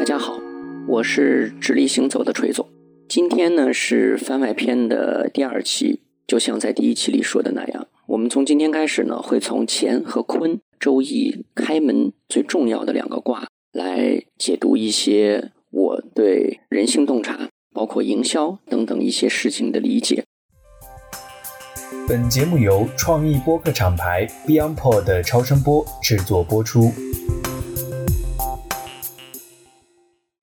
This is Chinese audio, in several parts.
大家好，我是直立行走的锤总。今天呢是番外篇的第二期，就像在第一期里说的那样，我们从今天开始呢，会从乾和坤周易开门最重要的两个卦来解读一些我对人性洞察，包括营销等等一些事情的理解。本节目由创意播客厂牌 BeyondPod 的超声波制作播出。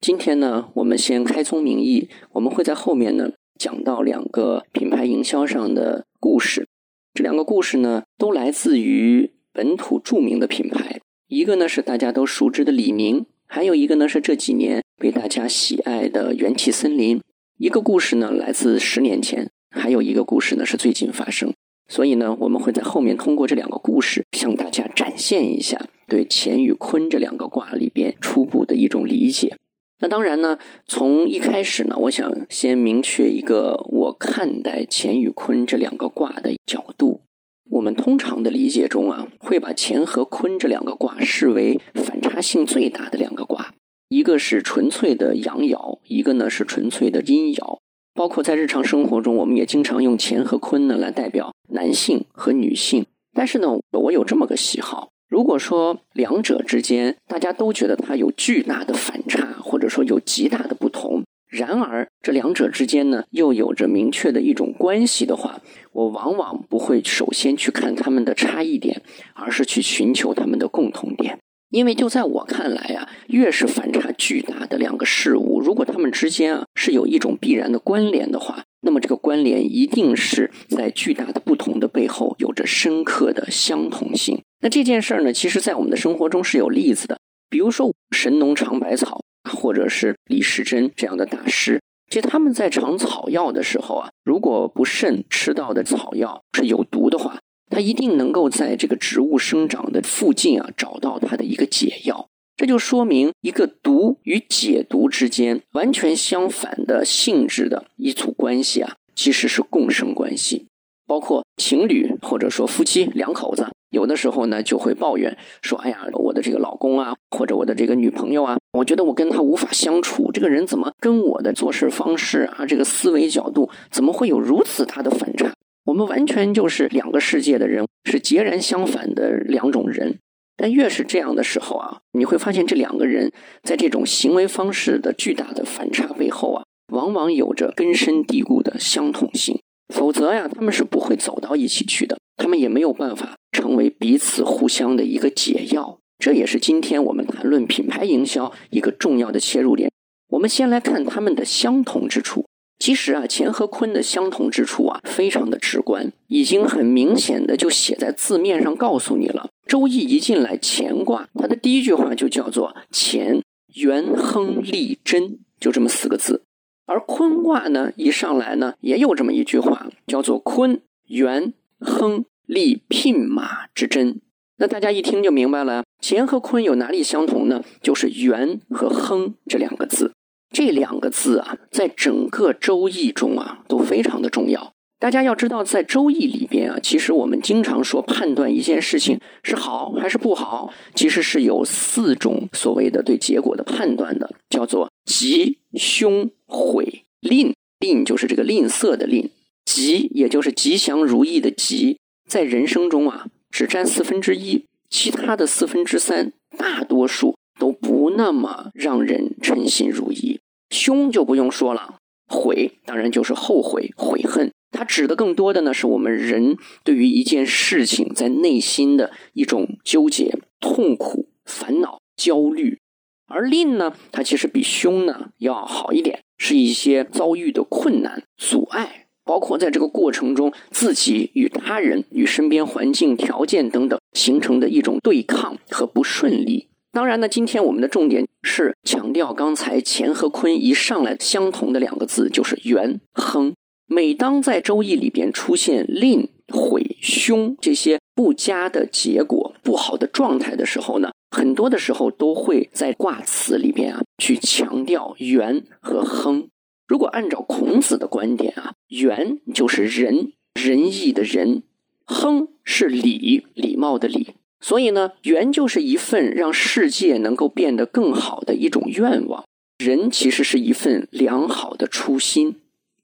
今天呢，我们先开宗明义，我们会在后面呢讲到两个品牌营销上的故事。这两个故事呢，都来自于本土著名的品牌，一个呢是大家都熟知的李宁，还有一个呢是这几年被大家喜爱的元气森林。一个故事呢来自十年前，还有一个故事呢是最近发生。所以呢，我们会在后面通过这两个故事向大家展现一下对乾与坤这两个卦里边初步的一种理解。那当然呢，从一开始呢，我想先明确一个我看待乾与坤这两个卦的角度。我们通常的理解中啊，会把乾和坤这两个卦视为反差性最大的两个卦，一个是纯粹的阳爻，一个呢是纯粹的阴爻。包括在日常生活中，我们也经常用乾和坤呢来代表男性和女性。但是呢，我有这么个喜好。如果说两者之间大家都觉得它有巨大的反差，或者说有极大的不同，然而这两者之间呢又有着明确的一种关系的话，我往往不会首先去看他们的差异点，而是去寻求他们的共同点。因为就在我看来啊，越是反差巨大的两个事物，如果它们之间啊是有一种必然的关联的话，那么这个关联一定是在巨大的不同的背后有着深刻的相同性。那这件事儿呢，其实在我们的生活中是有例子的，比如说神农尝百草，或者是李时珍这样的大师，其实他们在尝草药的时候啊，如果不慎吃到的草药是有毒的话，他一定能够在这个植物生长的附近啊找到它的一个解药。这就说明一个毒与解毒之间完全相反的性质的一组关系啊，其实是共生关系。包括情侣或者说夫妻两口子。有的时候呢，就会抱怨说：“哎呀，我的这个老公啊，或者我的这个女朋友啊，我觉得我跟他无法相处。这个人怎么跟我的做事方式啊，这个思维角度，怎么会有如此大的反差？我们完全就是两个世界的人，是截然相反的两种人。但越是这样的时候啊，你会发现这两个人在这种行为方式的巨大的反差背后啊，往往有着根深蒂固的相同性。否则呀，他们是不会走到一起去的。”他们也没有办法成为彼此互相的一个解药，这也是今天我们谈论品牌营销一个重要的切入点。我们先来看他们的相同之处。其实啊，乾和坤的相同之处啊，非常的直观，已经很明显的就写在字面上告诉你了。周易一进来，乾卦它的第一句话就叫做“乾元亨利贞”，就这么四个字。而坤卦呢，一上来呢，也有这么一句话，叫做“坤元”。亨利牝马之贞，那大家一听就明白了。乾和坤有哪里相同呢？就是元和亨这两个字。这两个字啊，在整个周易中啊，都非常的重要。大家要知道，在周易里边啊，其实我们经常说判断一件事情是好还是不好，其实是有四种所谓的对结果的判断的，叫做吉、凶、毁、吝。吝就是这个吝啬的吝。吉，也就是吉祥如意的吉，在人生中啊，只占四分之一，其他的四分之三，大多数都不那么让人称心如意。凶就不用说了，悔当然就是后悔、悔恨，它指的更多的呢，是我们人对于一件事情在内心的一种纠结、痛苦、烦恼、焦虑。而吝呢，它其实比凶呢要好一点，是一些遭遇的困难、阻碍。包括在这个过程中，自己与他人、与身边环境条件等等形成的一种对抗和不顺利。当然呢，今天我们的重点是强调刚才乾和坤一上来相同的两个字，就是元亨。每当在周易里边出现吝、悔、凶这些不佳的结果、不好的状态的时候呢，很多的时候都会在卦辞里边啊去强调元和亨。如果按照孔子的观点啊，元就是仁仁义的仁，亨是礼礼貌的礼，所以呢，缘就是一份让世界能够变得更好的一种愿望。人其实是一份良好的初心。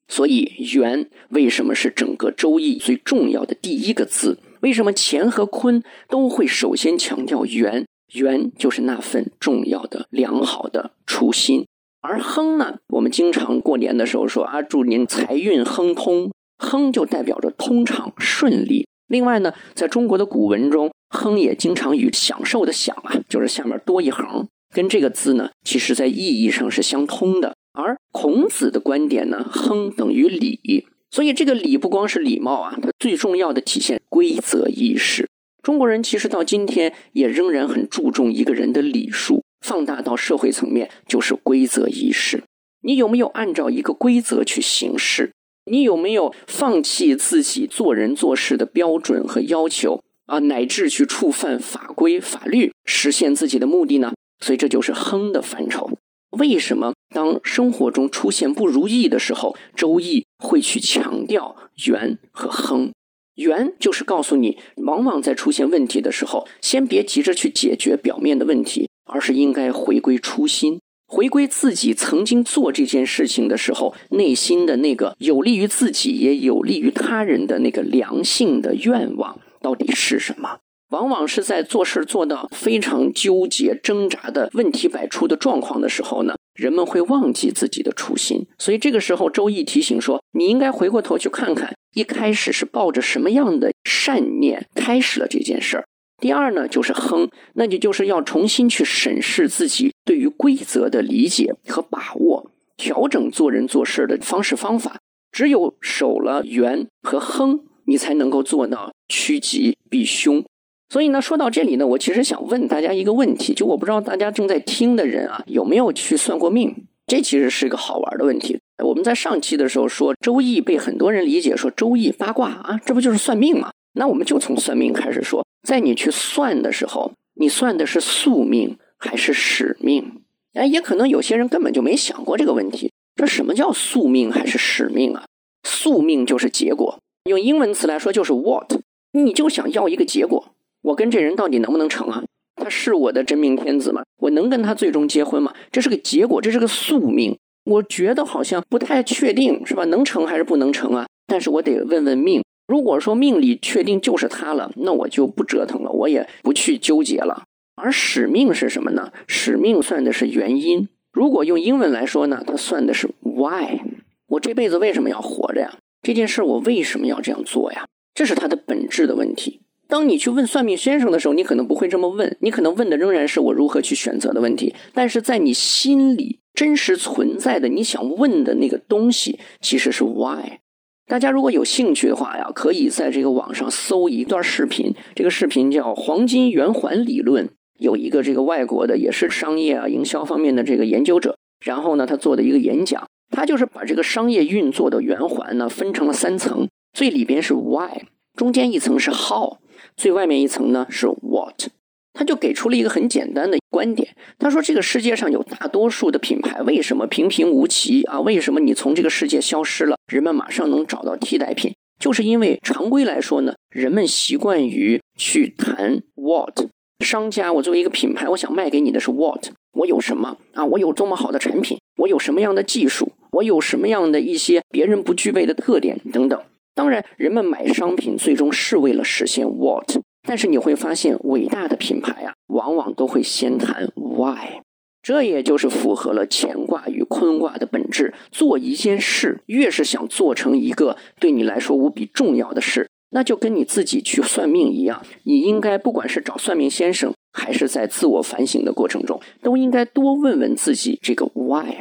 所以缘为什么是整个周易最重要的第一个字？为什么乾和坤都会首先强调缘？缘就是那份重要的良好的初心。而亨呢，我们经常过年的时候说啊，祝您财运亨通。亨就代表着通畅顺利。另外呢，在中国的古文中，亨也经常与享受的享啊，就是下面多一横，跟这个字呢，其实在意义上是相通的。而孔子的观点呢，亨等于礼，所以这个礼不光是礼貌啊，它最重要的体现规则意识。中国人其实到今天也仍然很注重一个人的礼数，放大到社会层面就是规则意识。你有没有按照一个规则去行事？你有没有放弃自己做人做事的标准和要求啊，乃至去触犯法规法律，实现自己的目的呢？所以这就是亨的范畴。为什么当生活中出现不如意的时候，周易会去强调圆和亨？圆就是告诉你，往往在出现问题的时候，先别急着去解决表面的问题，而是应该回归初心，回归自己曾经做这件事情的时候，内心的那个有利于自己也有利于他人的那个良性的愿望到底是什么。往往是在做事做到非常纠结、挣扎的问题百出的状况的时候呢，人们会忘记自己的初心。所以这个时候，周易提醒说，你应该回过头去看看，一开始是抱着什么样的善念开始了这件事儿。第二呢，就是亨，那你就是要重新去审视自己对于规则的理解和把握，调整做人做事的方式方法。只有守了圆和亨，你才能够做到趋吉避凶。所以呢，说到这里呢，我其实想问大家一个问题，就我不知道大家正在听的人啊，有没有去算过命？这其实是一个好玩的问题。我们在上期的时候说，周易被很多人理解说周易八卦啊，这不就是算命吗？那我们就从算命开始说，在你去算的时候，你算的是宿命还是使命？哎，也可能有些人根本就没想过这个问题。这什么叫宿命还是使命啊？宿命就是结果，用英文词来说就是 what，你就想要一个结果。我跟这人到底能不能成啊？他是我的真命天子吗？我能跟他最终结婚吗？这是个结果，这是个宿命。我觉得好像不太确定，是吧？能成还是不能成啊？但是我得问问命。如果说命里确定就是他了，那我就不折腾了，我也不去纠结了。而使命是什么呢？使命算的是原因。如果用英文来说呢，它算的是 why。我这辈子为什么要活着呀？这件事我为什么要这样做呀？这是它的本质的问题。当你去问算命先生的时候，你可能不会这么问，你可能问的仍然是我如何去选择的问题。但是在你心里真实存在的你想问的那个东西，其实是 why。大家如果有兴趣的话呀，可以在这个网上搜一段视频，这个视频叫“黄金圆环理论”，有一个这个外国的也是商业啊营销方面的这个研究者，然后呢他做的一个演讲，他就是把这个商业运作的圆环呢分成了三层，最里边是 why，中间一层是 how。最外面一层呢是 what，他就给出了一个很简单的观点。他说，这个世界上有大多数的品牌为什么平平无奇啊？为什么你从这个世界消失了，人们马上能找到替代品？就是因为常规来说呢，人们习惯于去谈 what。商家，我作为一个品牌，我想卖给你的是 what，我有什么啊？我有多么好的产品？我有什么样的技术？我有什么样的一些别人不具备的特点等等。当然，人们买商品最终是为了实现 what，但是你会发现，伟大的品牌啊，往往都会先谈 why。这也就是符合了乾卦与坤卦的本质。做一件事，越是想做成一个对你来说无比重要的事，那就跟你自己去算命一样，你应该不管是找算命先生，还是在自我反省的过程中，都应该多问问自己这个 why。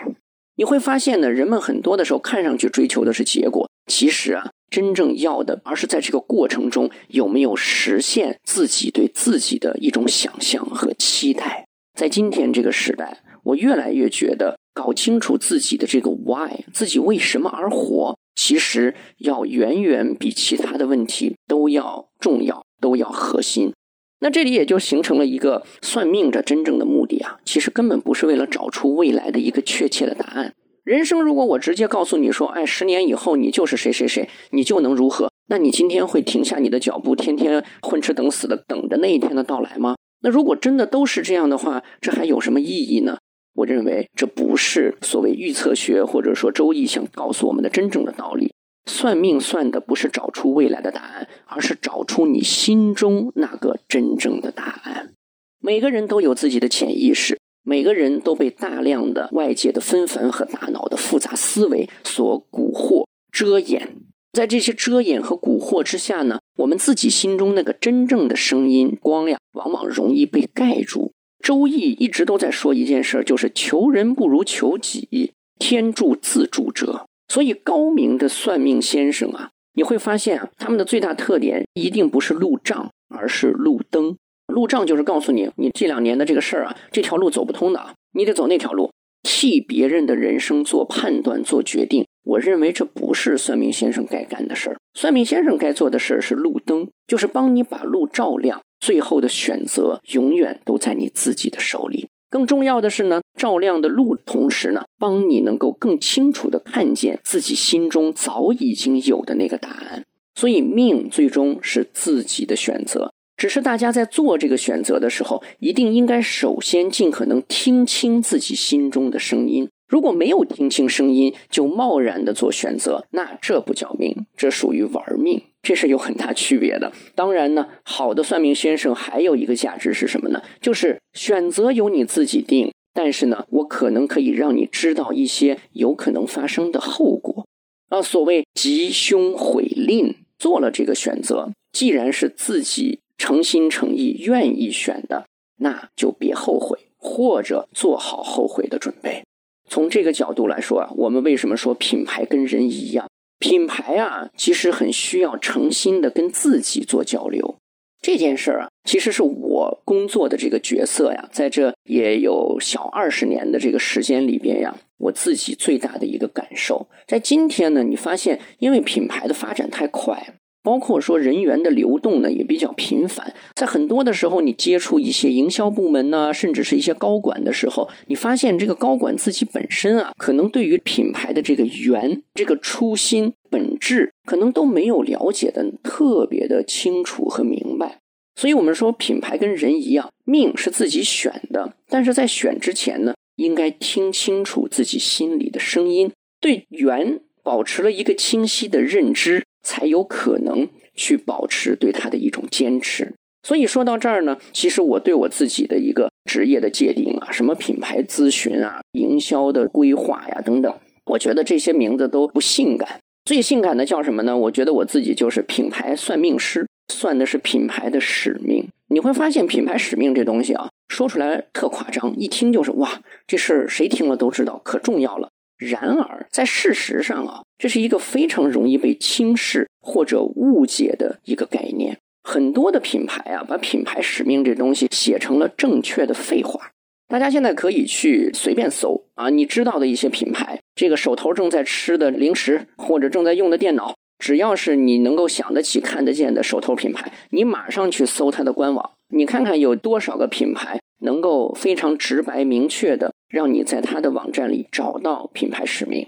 你会发现呢，人们很多的时候看上去追求的是结果，其实啊。真正要的，而是在这个过程中有没有实现自己对自己的一种想象和期待。在今天这个时代，我越来越觉得搞清楚自己的这个 why，自己为什么而活，其实要远远比其他的问题都要重要，都要核心。那这里也就形成了一个算命的真正的目的啊，其实根本不是为了找出未来的一个确切的答案。人生如果我直接告诉你说，哎，十年以后你就是谁谁谁，你就能如何？那你今天会停下你的脚步，天天混吃等死的等着那一天的到来吗？那如果真的都是这样的话，这还有什么意义呢？我认为这不是所谓预测学或者说周易想告诉我们的真正的道理。算命算的不是找出未来的答案，而是找出你心中那个真正的答案。每个人都有自己的潜意识，每个人都被大量的外界的纷繁和大脑的复杂思维所蛊惑、遮掩。在这些遮掩和蛊惑之下呢，我们自己心中那个真正的声音光呀，往往容易被盖住。周易一直都在说一件事，就是求人不如求己，天助自助者。所以高明的算命先生啊，你会发现啊，他们的最大特点一定不是路障，而是路灯。路障就是告诉你，你这两年的这个事儿啊，这条路走不通的，你得走那条路。替别人的人生做判断、做决定，我认为这不是算命先生该干的事儿。算命先生该做的事儿是路灯，就是帮你把路照亮。最后的选择永远都在你自己的手里。更重要的是呢，照亮的路，同时呢，帮你能够更清楚的看见自己心中早已经有的那个答案。所以，命最终是自己的选择。只是大家在做这个选择的时候，一定应该首先尽可能听清自己心中的声音。如果没有听清声音就贸然的做选择，那这不叫命，这属于玩命，这是有很大区别的。当然呢，好的算命先生还有一个价值是什么呢？就是选择由你自己定，但是呢，我可能可以让你知道一些有可能发生的后果。啊，所谓吉凶悔吝，做了这个选择，既然是自己。诚心诚意愿意选的，那就别后悔，或者做好后悔的准备。从这个角度来说啊，我们为什么说品牌跟人一样？品牌啊，其实很需要诚心的跟自己做交流。这件事儿啊，其实是我工作的这个角色呀，在这也有小二十年的这个时间里边呀，我自己最大的一个感受，在今天呢，你发现因为品牌的发展太快。包括说人员的流动呢也比较频繁，在很多的时候，你接触一些营销部门呢，甚至是一些高管的时候，你发现这个高管自己本身啊，可能对于品牌的这个源、这个初心、本质，可能都没有了解的特别的清楚和明白。所以，我们说品牌跟人一样，命是自己选的，但是在选之前呢，应该听清楚自己心里的声音，对源保持了一个清晰的认知。才有可能去保持对他的一种坚持。所以说到这儿呢，其实我对我自己的一个职业的界定啊，什么品牌咨询啊、营销的规划呀等等，我觉得这些名字都不性感。最性感的叫什么呢？我觉得我自己就是品牌算命师，算的是品牌的使命。你会发现，品牌使命这东西啊，说出来特夸张，一听就是哇，这事儿谁听了都知道，可重要了。然而，在事实上啊，这是一个非常容易被轻视或者误解的一个概念。很多的品牌啊，把品牌使命这东西写成了正确的废话。大家现在可以去随便搜啊，你知道的一些品牌，这个手头正在吃的零食或者正在用的电脑，只要是你能够想得起、看得见的手头品牌，你马上去搜它的官网，你看看有多少个品牌能够非常直白明确的。让你在他的网站里找到品牌使命。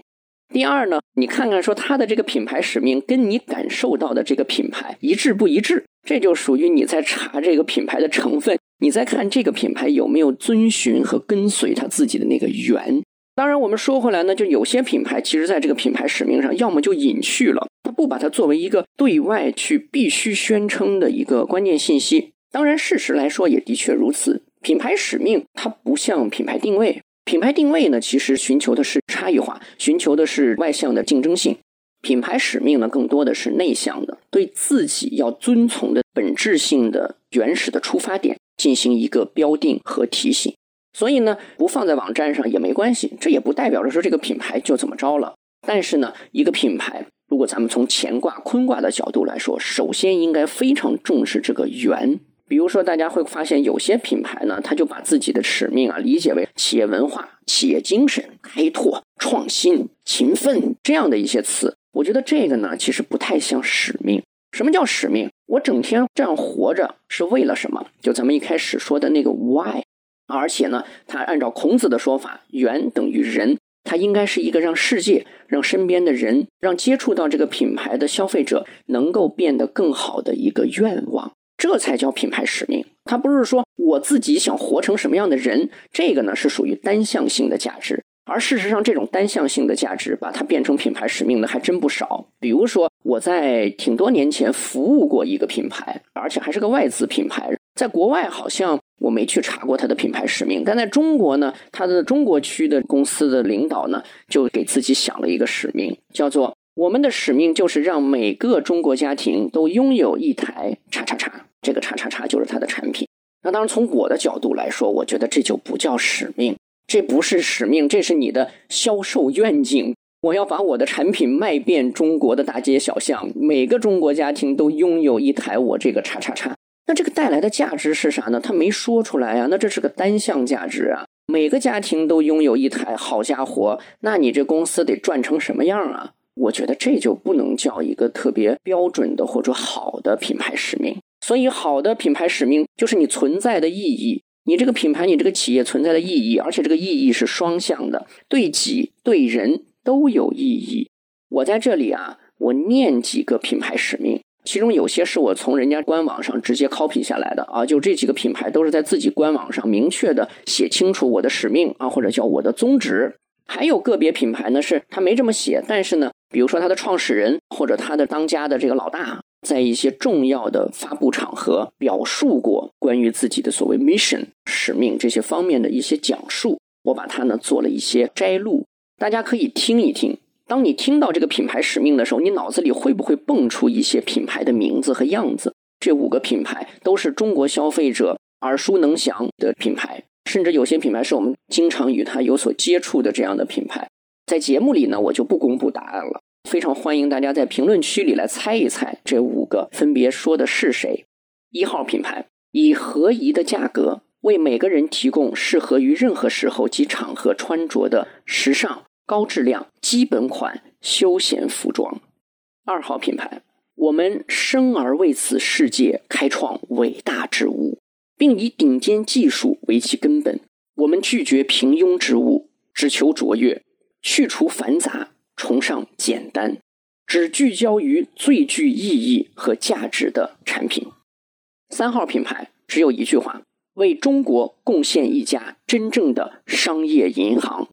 第二呢，你看看说他的这个品牌使命跟你感受到的这个品牌一致不一致，这就属于你在查这个品牌的成分，你在看这个品牌有没有遵循和跟随他自己的那个源。当然，我们说回来呢，就有些品牌其实在这个品牌使命上，要么就隐去了，他不把它作为一个对外去必须宣称的一个关键信息。当然，事实来说也的确如此，品牌使命它不像品牌定位。品牌定位呢，其实寻求的是差异化，寻求的是外向的竞争性；品牌使命呢，更多的是内向的，对自己要遵从的本质性的原始的出发点进行一个标定和提醒。所以呢，不放在网站上也没关系，这也不代表着说这个品牌就怎么着了。但是呢，一个品牌，如果咱们从乾卦、坤卦的角度来说，首先应该非常重视这个源。比如说，大家会发现有些品牌呢，他就把自己的使命啊理解为企业文化、企业精神、开拓、创新、勤奋这样的一些词。我觉得这个呢，其实不太像使命。什么叫使命？我整天这样活着是为了什么？就咱们一开始说的那个 why。而且呢，它按照孔子的说法，源等于人，它应该是一个让世界、让身边的人、让接触到这个品牌的消费者能够变得更好的一个愿望。这才叫品牌使命。它不是说我自己想活成什么样的人，这个呢是属于单向性的价值。而事实上，这种单向性的价值把它变成品牌使命的还真不少。比如说，我在挺多年前服务过一个品牌，而且还是个外资品牌。在国外好像我没去查过它的品牌使命，但在中国呢，它的中国区的公司的领导呢，就给自己想了一个使命，叫做“我们的使命就是让每个中国家庭都拥有一台叉叉叉”。这个叉叉叉就是它的产品。那当然，从我的角度来说，我觉得这就不叫使命。这不是使命，这是你的销售愿景。我要把我的产品卖遍中国的大街小巷，每个中国家庭都拥有一台我这个叉叉叉。那这个带来的价值是啥呢？他没说出来啊。那这是个单向价值啊。每个家庭都拥有一台，好家伙，那你这公司得赚成什么样啊？我觉得这就不能叫一个特别标准的或者好的品牌使命。所以，好的品牌使命就是你存在的意义。你这个品牌，你这个企业存在的意义，而且这个意义是双向的，对己对人都有意义。我在这里啊，我念几个品牌使命，其中有些是我从人家官网上直接 copy 下来的啊，就这几个品牌都是在自己官网上明确的写清楚我的使命啊，或者叫我的宗旨。还有个别品牌呢，是他没这么写，但是呢，比如说他的创始人或者他的当家的这个老大。在一些重要的发布场合表述过关于自己的所谓 mission 使命这些方面的一些讲述，我把它呢做了一些摘录，大家可以听一听。当你听到这个品牌使命的时候，你脑子里会不会蹦出一些品牌的名字和样子？这五个品牌都是中国消费者耳熟能详的品牌，甚至有些品牌是我们经常与它有所接触的这样的品牌。在节目里呢，我就不公布答案了。非常欢迎大家在评论区里来猜一猜，这五个分别说的是谁？一号品牌以合宜的价格为每个人提供适合于任何时候及场合穿着的时尚、高质量、基本款休闲服装。二号品牌，我们生而为此世界开创伟大之物，并以顶尖技术为其根本。我们拒绝平庸之物，只求卓越，去除繁杂。崇尚简单，只聚焦于最具意义和价值的产品。三号品牌只有一句话：为中国贡献一家真正的商业银行。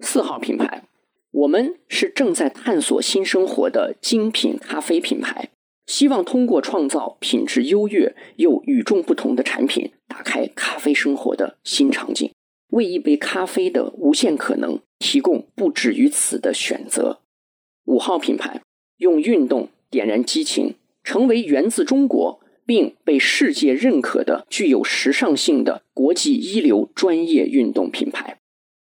四号品牌，我们是正在探索新生活的精品咖啡品牌，希望通过创造品质优越又与众不同的产品，打开咖啡生活的新场景。为一杯咖啡的无限可能提供不止于此的选择。五号品牌用运动点燃激情，成为源自中国并被世界认可的具有时尚性的国际一流专业运动品牌。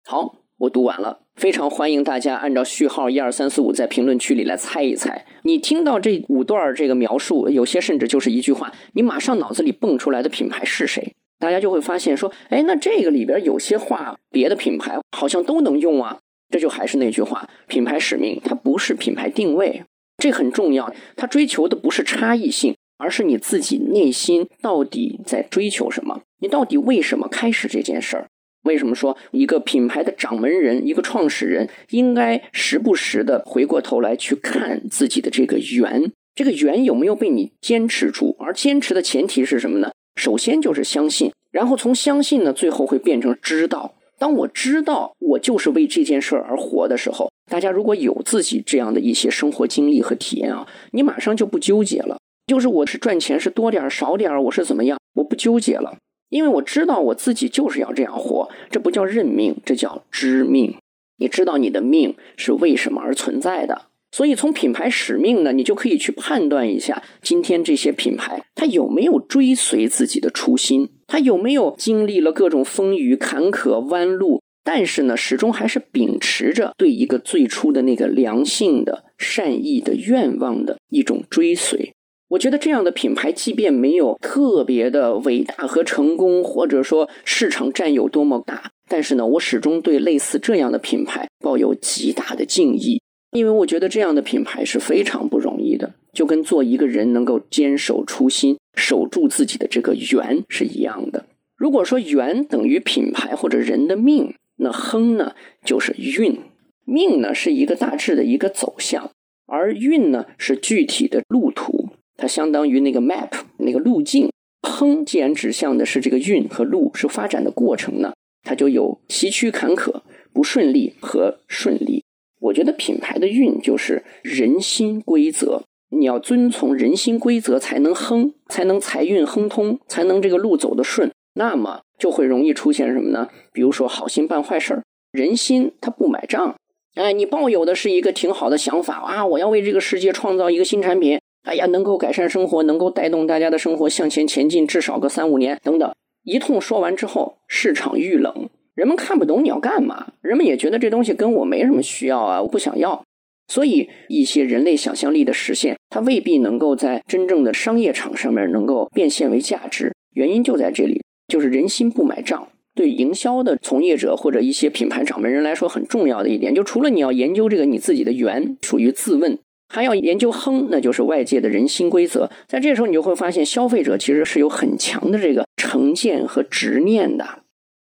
好，我读完了，非常欢迎大家按照序号一二三四五在评论区里来猜一猜。你听到这五段这个描述，有些甚至就是一句话，你马上脑子里蹦出来的品牌是谁？大家就会发现说，哎，那这个里边有些话，别的品牌好像都能用啊。这就还是那句话，品牌使命它不是品牌定位，这很重要。它追求的不是差异性，而是你自己内心到底在追求什么？你到底为什么开始这件事儿？为什么说一个品牌的掌门人、一个创始人应该时不时的回过头来去看自己的这个缘？这个缘有没有被你坚持住？而坚持的前提是什么呢？首先就是相信，然后从相信呢，最后会变成知道。当我知道我就是为这件事而活的时候，大家如果有自己这样的一些生活经历和体验啊，你马上就不纠结了。就是我是赚钱是多点少点，我是怎么样，我不纠结了，因为我知道我自己就是要这样活。这不叫认命，这叫知命。你知道你的命是为什么而存在的。所以，从品牌使命呢，你就可以去判断一下，今天这些品牌它有没有追随自己的初心，它有没有经历了各种风雨坎坷弯路，但是呢，始终还是秉持着对一个最初的那个良性的善意的愿望的一种追随。我觉得这样的品牌，即便没有特别的伟大和成功，或者说市场占有多么大，但是呢，我始终对类似这样的品牌抱有极大的敬意。因为我觉得这样的品牌是非常不容易的，就跟做一个人能够坚守初心、守住自己的这个缘是一样的。如果说缘等于品牌或者人的命，那亨呢就是运，命呢是一个大致的一个走向，而运呢是具体的路途，它相当于那个 map 那个路径。亨既然指向的是这个运和路是发展的过程呢，它就有崎岖坎坷、不顺利和顺利。我觉得品牌的运就是人心规则，你要遵从人心规则才能亨，才能财运亨通，才能这个路走得顺。那么就会容易出现什么呢？比如说好心办坏事儿，人心他不买账。哎，你抱有的是一个挺好的想法啊，我要为这个世界创造一个新产品，哎呀，能够改善生活，能够带动大家的生活向前前进，至少个三五年等等。一通说完之后，市场遇冷。人们看不懂你要干嘛，人们也觉得这东西跟我没什么需要啊，我不想要。所以一些人类想象力的实现，它未必能够在真正的商业场上面能够变现为价值。原因就在这里，就是人心不买账。对营销的从业者或者一些品牌掌门人来说，很重要的一点，就除了你要研究这个你自己的源，属于自问，还要研究哼，那就是外界的人心规则。在这时候，你就会发现，消费者其实是有很强的这个成见和执念的。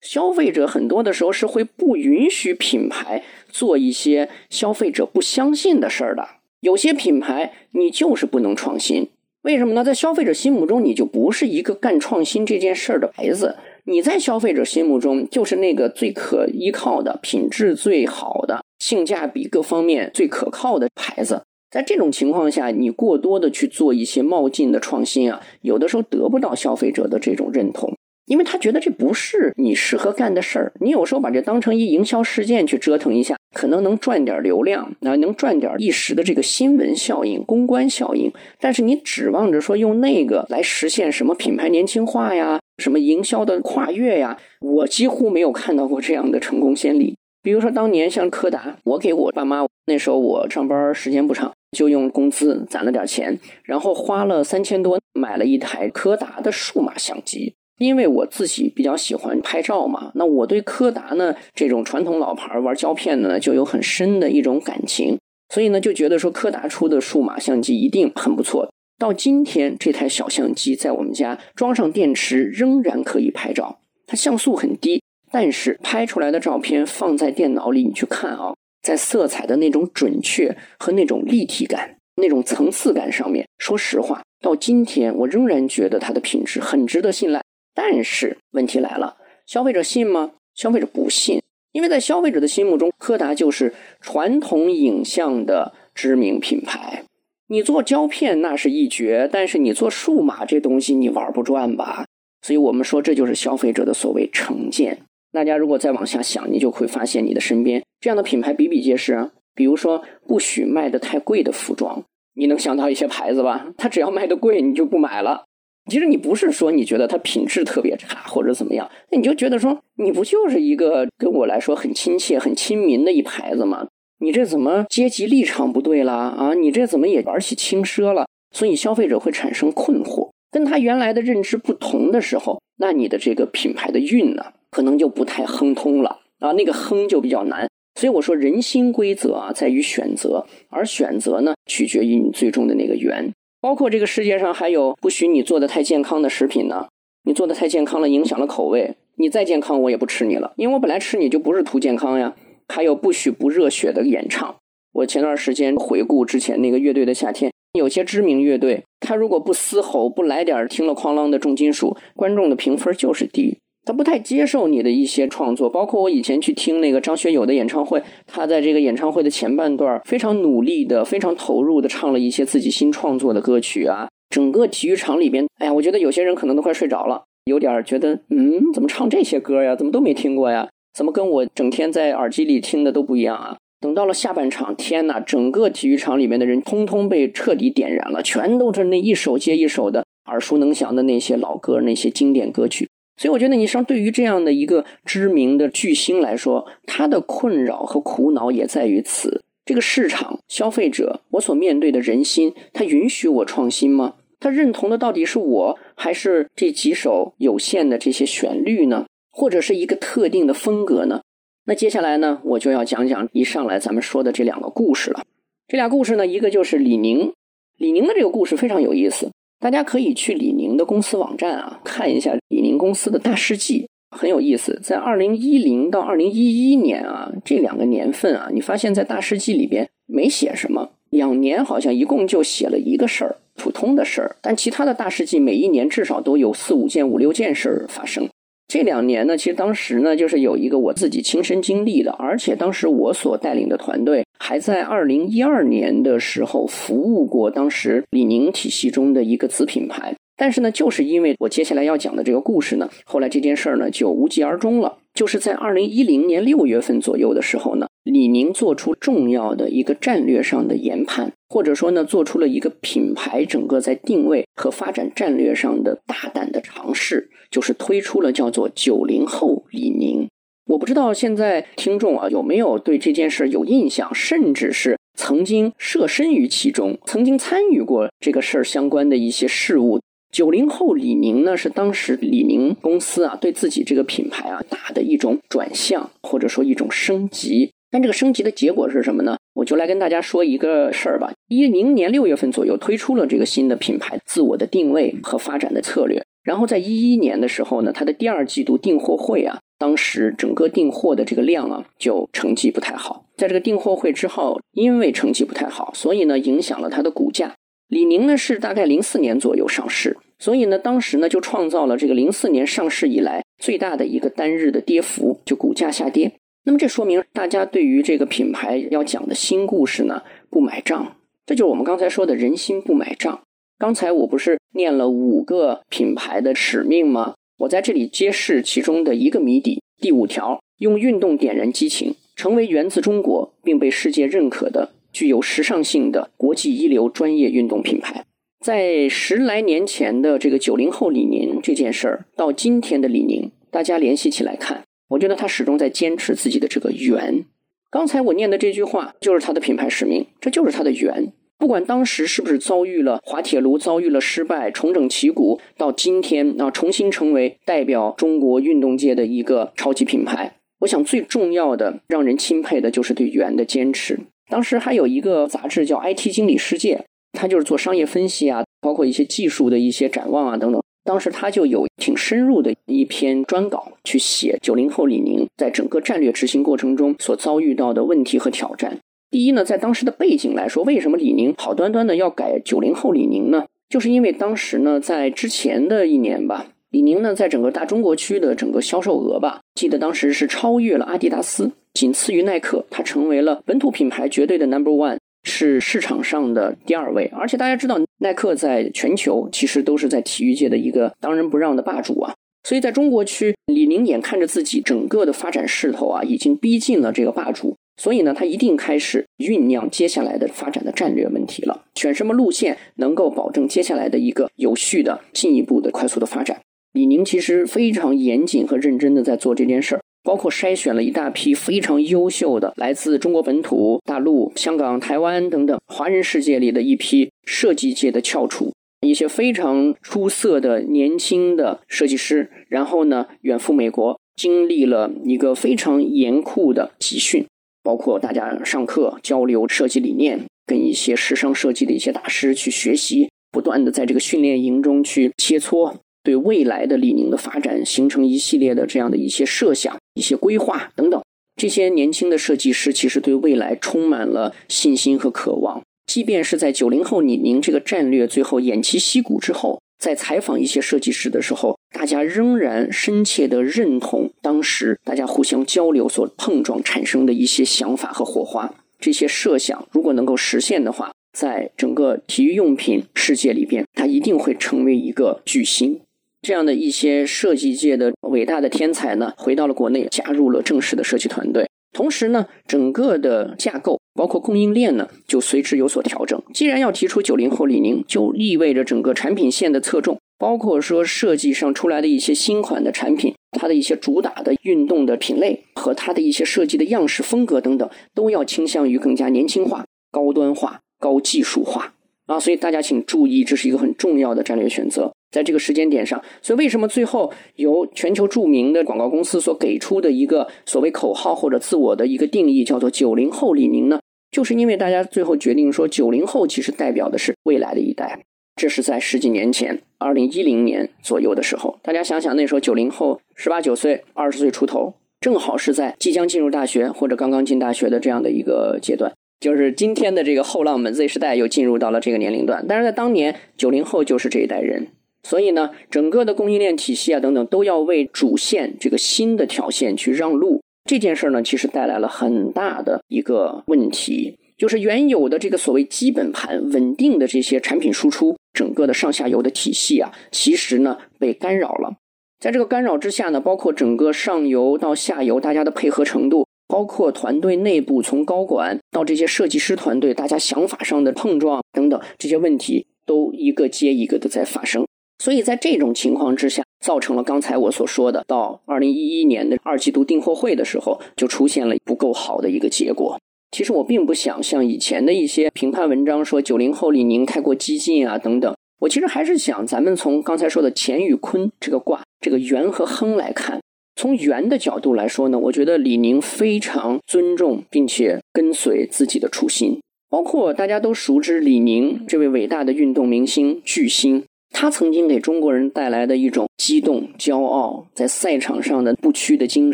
消费者很多的时候是会不允许品牌做一些消费者不相信的事儿的。有些品牌你就是不能创新，为什么呢？在消费者心目中，你就不是一个干创新这件事儿的牌子。你在消费者心目中就是那个最可依靠的、品质最好的、性价比各方面最可靠的牌子。在这种情况下，你过多的去做一些冒进的创新啊，有的时候得不到消费者的这种认同。因为他觉得这不是你适合干的事儿，你有时候把这当成一营销事件去折腾一下，可能能赚点流量，啊，能赚点一时的这个新闻效应、公关效应。但是你指望着说用那个来实现什么品牌年轻化呀、什么营销的跨越呀，我几乎没有看到过这样的成功先例。比如说当年像柯达，我给我爸妈那时候我上班时间不长，就用工资攒了点钱，然后花了三千多买了一台柯达的数码相机。因为我自己比较喜欢拍照嘛，那我对柯达呢这种传统老牌玩胶片的呢就有很深的一种感情，所以呢就觉得说柯达出的数码相机一定很不错。到今天这台小相机在我们家装上电池仍然可以拍照，它像素很低，但是拍出来的照片放在电脑里你去看啊，在色彩的那种准确和那种立体感、那种层次感上面，说实话，到今天我仍然觉得它的品质很值得信赖。但是问题来了，消费者信吗？消费者不信，因为在消费者的心目中，柯达就是传统影像的知名品牌。你做胶片那是一绝，但是你做数码这东西你玩不转吧？所以我们说这就是消费者的所谓成见。大家如果再往下想，你就会发现你的身边这样的品牌比比皆是啊。比如说，不许卖的太贵的服装，你能想到一些牌子吧？它只要卖的贵，你就不买了。其实你不是说你觉得它品质特别差或者怎么样，那你就觉得说你不就是一个跟我来说很亲切、很亲民的一牌子吗？你这怎么阶级立场不对啦？啊，你这怎么也玩起轻奢了？所以消费者会产生困惑，跟他原来的认知不同的时候，那你的这个品牌的运呢，可能就不太亨通了啊，那个亨就比较难。所以我说人心规则啊，在于选择，而选择呢，取决于你最终的那个缘。包括这个世界上还有不许你做的太健康的食品呢，你做的太健康了，影响了口味，你再健康我也不吃你了，因为我本来吃你就不是图健康呀。还有不许不热血的演唱，我前段时间回顾之前那个乐队的夏天，有些知名乐队，他如果不嘶吼，不来点听了哐啷的重金属，观众的评分就是低。他不太接受你的一些创作，包括我以前去听那个张学友的演唱会，他在这个演唱会的前半段非常努力的、非常投入的唱了一些自己新创作的歌曲啊。整个体育场里边，哎呀，我觉得有些人可能都快睡着了，有点觉得，嗯，怎么唱这些歌呀？怎么都没听过呀？怎么跟我整天在耳机里听的都不一样啊？等到了下半场，天哪，整个体育场里面的人通通被彻底点燃了，全都是那一首接一首的耳熟能详的那些老歌、那些经典歌曲。所以我觉得，你像对于这样的一个知名的巨星来说，他的困扰和苦恼也在于此：这个市场、消费者，我所面对的人心，他允许我创新吗？他认同的到底是我，还是这几首有限的这些旋律呢？或者是一个特定的风格呢？那接下来呢，我就要讲讲一上来咱们说的这两个故事了。这俩故事呢，一个就是李宁，李宁的这个故事非常有意思。大家可以去李宁的公司网站啊，看一下李宁公司的大事记。很有意思，在二零一零到二零一一年啊这两个年份啊，你发现在大事记里边没写什么，两年好像一共就写了一个事儿，普通的事儿，但其他的大事记每一年至少都有四五件、五六件事儿发生。这两年呢，其实当时呢，就是有一个我自己亲身经历的，而且当时我所带领的团队还在二零一二年的时候服务过当时李宁体系中的一个子品牌。但是呢，就是因为我接下来要讲的这个故事呢，后来这件事儿呢就无疾而终了。就是在二零一零年六月份左右的时候呢，李宁做出重要的一个战略上的研判，或者说呢，做出了一个品牌整个在定位和发展战略上的大胆的尝试，就是推出了叫做“九零后李宁”。我不知道现在听众啊有没有对这件事有印象，甚至是曾经设身于其中，曾经参与过这个事儿相关的一些事物。九零后李宁呢，是当时李宁公司啊对自己这个品牌啊大的一种转向，或者说一种升级。但这个升级的结果是什么呢？我就来跟大家说一个事儿吧。一零年六月份左右推出了这个新的品牌自我的定位和发展的策略。然后在一一年的时候呢，它的第二季度订货会啊，当时整个订货的这个量啊就成绩不太好。在这个订货会之后，因为成绩不太好，所以呢影响了它的股价。李宁呢是大概零四年左右上市，所以呢当时呢就创造了这个零四年上市以来最大的一个单日的跌幅，就股价下跌。那么这说明大家对于这个品牌要讲的新故事呢不买账，这就是我们刚才说的人心不买账。刚才我不是念了五个品牌的使命吗？我在这里揭示其中的一个谜底。第五条，用运动点燃激情，成为源自中国并被世界认可的。具有时尚性的国际一流专业运动品牌，在十来年前的这个九零后李宁这件事儿，到今天的李宁，大家联系起来看，我觉得他始终在坚持自己的这个缘。刚才我念的这句话就是他的品牌使命，这就是他的缘。不管当时是不是遭遇了滑铁卢，遭遇了失败，重整旗鼓，到今天啊，重新成为代表中国运动界的一个超级品牌。我想最重要的、让人钦佩的就是对缘的坚持。当时还有一个杂志叫《IT 经理世界》，他就是做商业分析啊，包括一些技术的一些展望啊等等。当时他就有挺深入的一篇专稿去写九零后李宁在整个战略执行过程中所遭遇到的问题和挑战。第一呢，在当时的背景来说，为什么李宁好端端的要改九零后李宁呢？就是因为当时呢，在之前的一年吧，李宁呢在整个大中国区的整个销售额吧，记得当时是超越了阿迪达斯。仅次于耐克，它成为了本土品牌绝对的 number one，是市场上的第二位。而且大家知道，耐克在全球其实都是在体育界的一个当仁不让的霸主啊。所以在中国区，李宁眼看着自己整个的发展势头啊，已经逼近了这个霸主，所以呢，他一定开始酝酿接下来的发展的战略问题了。选什么路线能够保证接下来的一个有序的、进一步的、快速的发展？李宁其实非常严谨和认真的在做这件事儿。包括筛选了一大批非常优秀的来自中国本土、大陆、香港、台湾等等华人世界里的一批设计界的翘楚，一些非常出色的年轻的设计师，然后呢远赴美国，经历了一个非常严酷的集训，包括大家上课交流设计理念，跟一些时尚设计的一些大师去学习，不断的在这个训练营中去切磋。对未来的李宁的发展形成一系列的这样的一些设想、一些规划等等。这些年轻的设计师其实对未来充满了信心和渴望。即便是在九零后李宁这个战略最后偃旗息鼓之后，在采访一些设计师的时候，大家仍然深切地认同当时大家互相交流所碰撞产生的一些想法和火花。这些设想如果能够实现的话，在整个体育用品世界里边，它一定会成为一个巨星。这样的一些设计界的伟大的天才呢，回到了国内，加入了正式的设计团队。同时呢，整个的架构包括供应链呢，就随之有所调整。既然要提出九零后李宁，就意味着整个产品线的侧重，包括说设计上出来的一些新款的产品，它的一些主打的运动的品类和它的一些设计的样式风格等等，都要倾向于更加年轻化、高端化、高技术化啊。所以大家请注意，这是一个很重要的战略选择。在这个时间点上，所以为什么最后由全球著名的广告公司所给出的一个所谓口号或者自我的一个定义叫做“九零后李宁”呢？就是因为大家最后决定说，九零后其实代表的是未来的一代。这是在十几年前，二零一零年左右的时候。大家想想，那时候九零后十八九岁、二十岁出头，正好是在即将进入大学或者刚刚进大学的这样的一个阶段。就是今天的这个后浪们 Z 时代又进入到了这个年龄段，但是在当年九零后就是这一代人，所以呢，整个的供应链体系啊等等都要为主线这个新的条线去让路。这件事呢，其实带来了很大的一个问题。就是原有的这个所谓基本盘稳定的这些产品输出，整个的上下游的体系啊，其实呢被干扰了。在这个干扰之下呢，包括整个上游到下游大家的配合程度，包括团队内部从高管到这些设计师团队，大家想法上的碰撞等等这些问题，都一个接一个的在发生。所以在这种情况之下，造成了刚才我所说的，到二零一一年的二季度订货会的时候，就出现了不够好的一个结果。其实我并不想像以前的一些评判文章说九零后李宁太过激进啊等等。我其实还是想，咱们从刚才说的乾与坤这个卦，这个元和亨来看。从元的角度来说呢，我觉得李宁非常尊重并且跟随自己的初心，包括大家都熟知李宁这位伟大的运动明星巨星。他曾经给中国人带来的一种激动、骄傲，在赛场上的不屈的精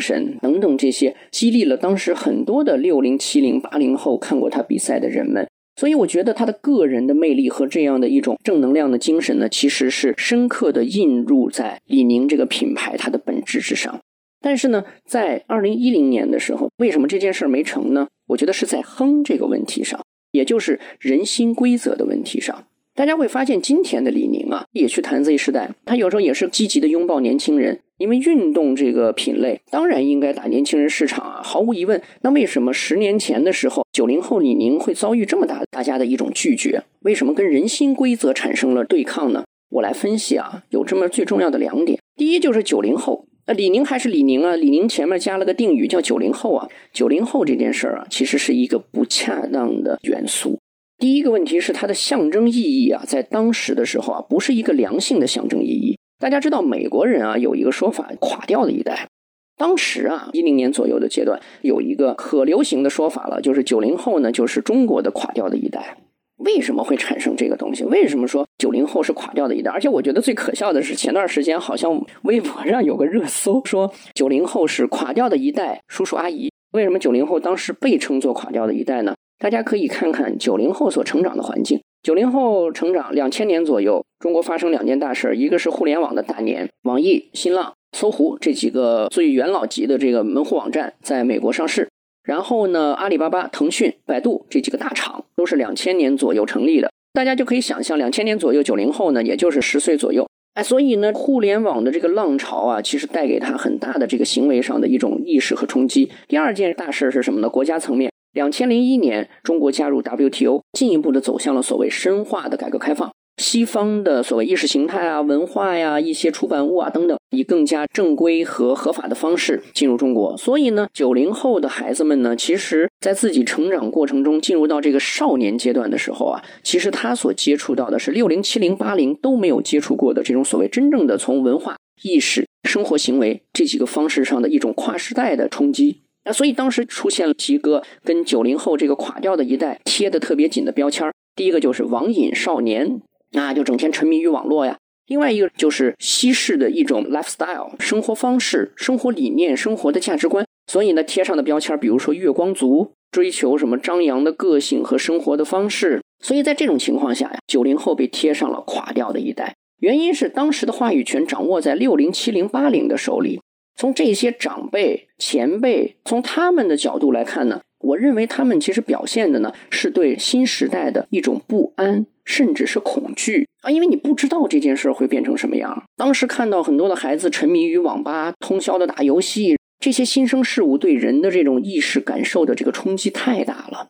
神等等，这些激励了当时很多的六零、七零、八零后看过他比赛的人们。所以，我觉得他的个人的魅力和这样的一种正能量的精神呢，其实是深刻的印入在李宁这个品牌它的本质之上。但是呢，在二零一零年的时候，为什么这件事儿没成呢？我觉得是在哼这个问题上，也就是人心规则的问题上。大家会发现，今天的李宁啊，也去谈 Z 时代，他有时候也是积极的拥抱年轻人，因为运动这个品类当然应该打年轻人市场啊，毫无疑问。那为什么十年前的时候，九零后李宁会遭遇这么大大家的一种拒绝？为什么跟人心规则产生了对抗呢？我来分析啊，有这么最重要的两点。第一就是九零后，那李宁还是李宁啊，李宁前面加了个定语叫九零后啊，九零后这件事儿啊，其实是一个不恰当的元素。第一个问题是它的象征意义啊，在当时的时候啊，不是一个良性的象征意义。大家知道，美国人啊有一个说法，垮掉的一代。当时啊，一零年左右的阶段，有一个可流行的说法了，就是九零后呢，就是中国的垮掉的一代。为什么会产生这个东西？为什么说九零后是垮掉的一代？而且我觉得最可笑的是，前段时间好像微博上有个热搜，说九零后是垮掉的一代叔叔阿姨。为什么九零后当时被称作垮掉的一代呢？大家可以看看九零后所成长的环境。九零后成长两千年左右，中国发生两件大事儿一个是互联网的大年，网易、新浪、搜狐这几个最元老级的这个门户网站在美国上市。然后呢，阿里巴巴、腾讯、百度这几个大厂都是两千年左右成立的。大家就可以想象，两千年左右，九零后呢，也就是十岁左右。哎，所以呢，互联网的这个浪潮啊，其实带给他很大的这个行为上的一种意识和冲击。第二件大事是什么呢？国家层面。两千零一年，中国加入 WTO，进一步的走向了所谓深化的改革开放。西方的所谓意识形态啊、文化呀、一些出版物啊等等，以更加正规和合法的方式进入中国。所以呢，九零后的孩子们呢，其实在自己成长过程中进入到这个少年阶段的时候啊，其实他所接触到的是六零、七零、八零都没有接触过的这种所谓真正的从文化、意识、生活行为这几个方式上的一种跨时代的冲击。那所以当时出现了几个跟九零后这个垮掉的一代贴的特别紧的标签第一个就是网瘾少年，那就整天沉迷于网络呀；另外一个就是西式的一种 lifestyle 生活方式、生活理念、生活的价值观。所以呢，贴上的标签比如说月光族，追求什么张扬的个性和生活的方式。所以在这种情况下呀，九零后被贴上了垮掉的一代，原因是当时的话语权掌握在六零、七零、八零的手里。从这些长辈、前辈，从他们的角度来看呢，我认为他们其实表现的呢，是对新时代的一种不安，甚至是恐惧啊，因为你不知道这件事会变成什么样。当时看到很多的孩子沉迷于网吧，通宵的打游戏，这些新生事物对人的这种意识感受的这个冲击太大了。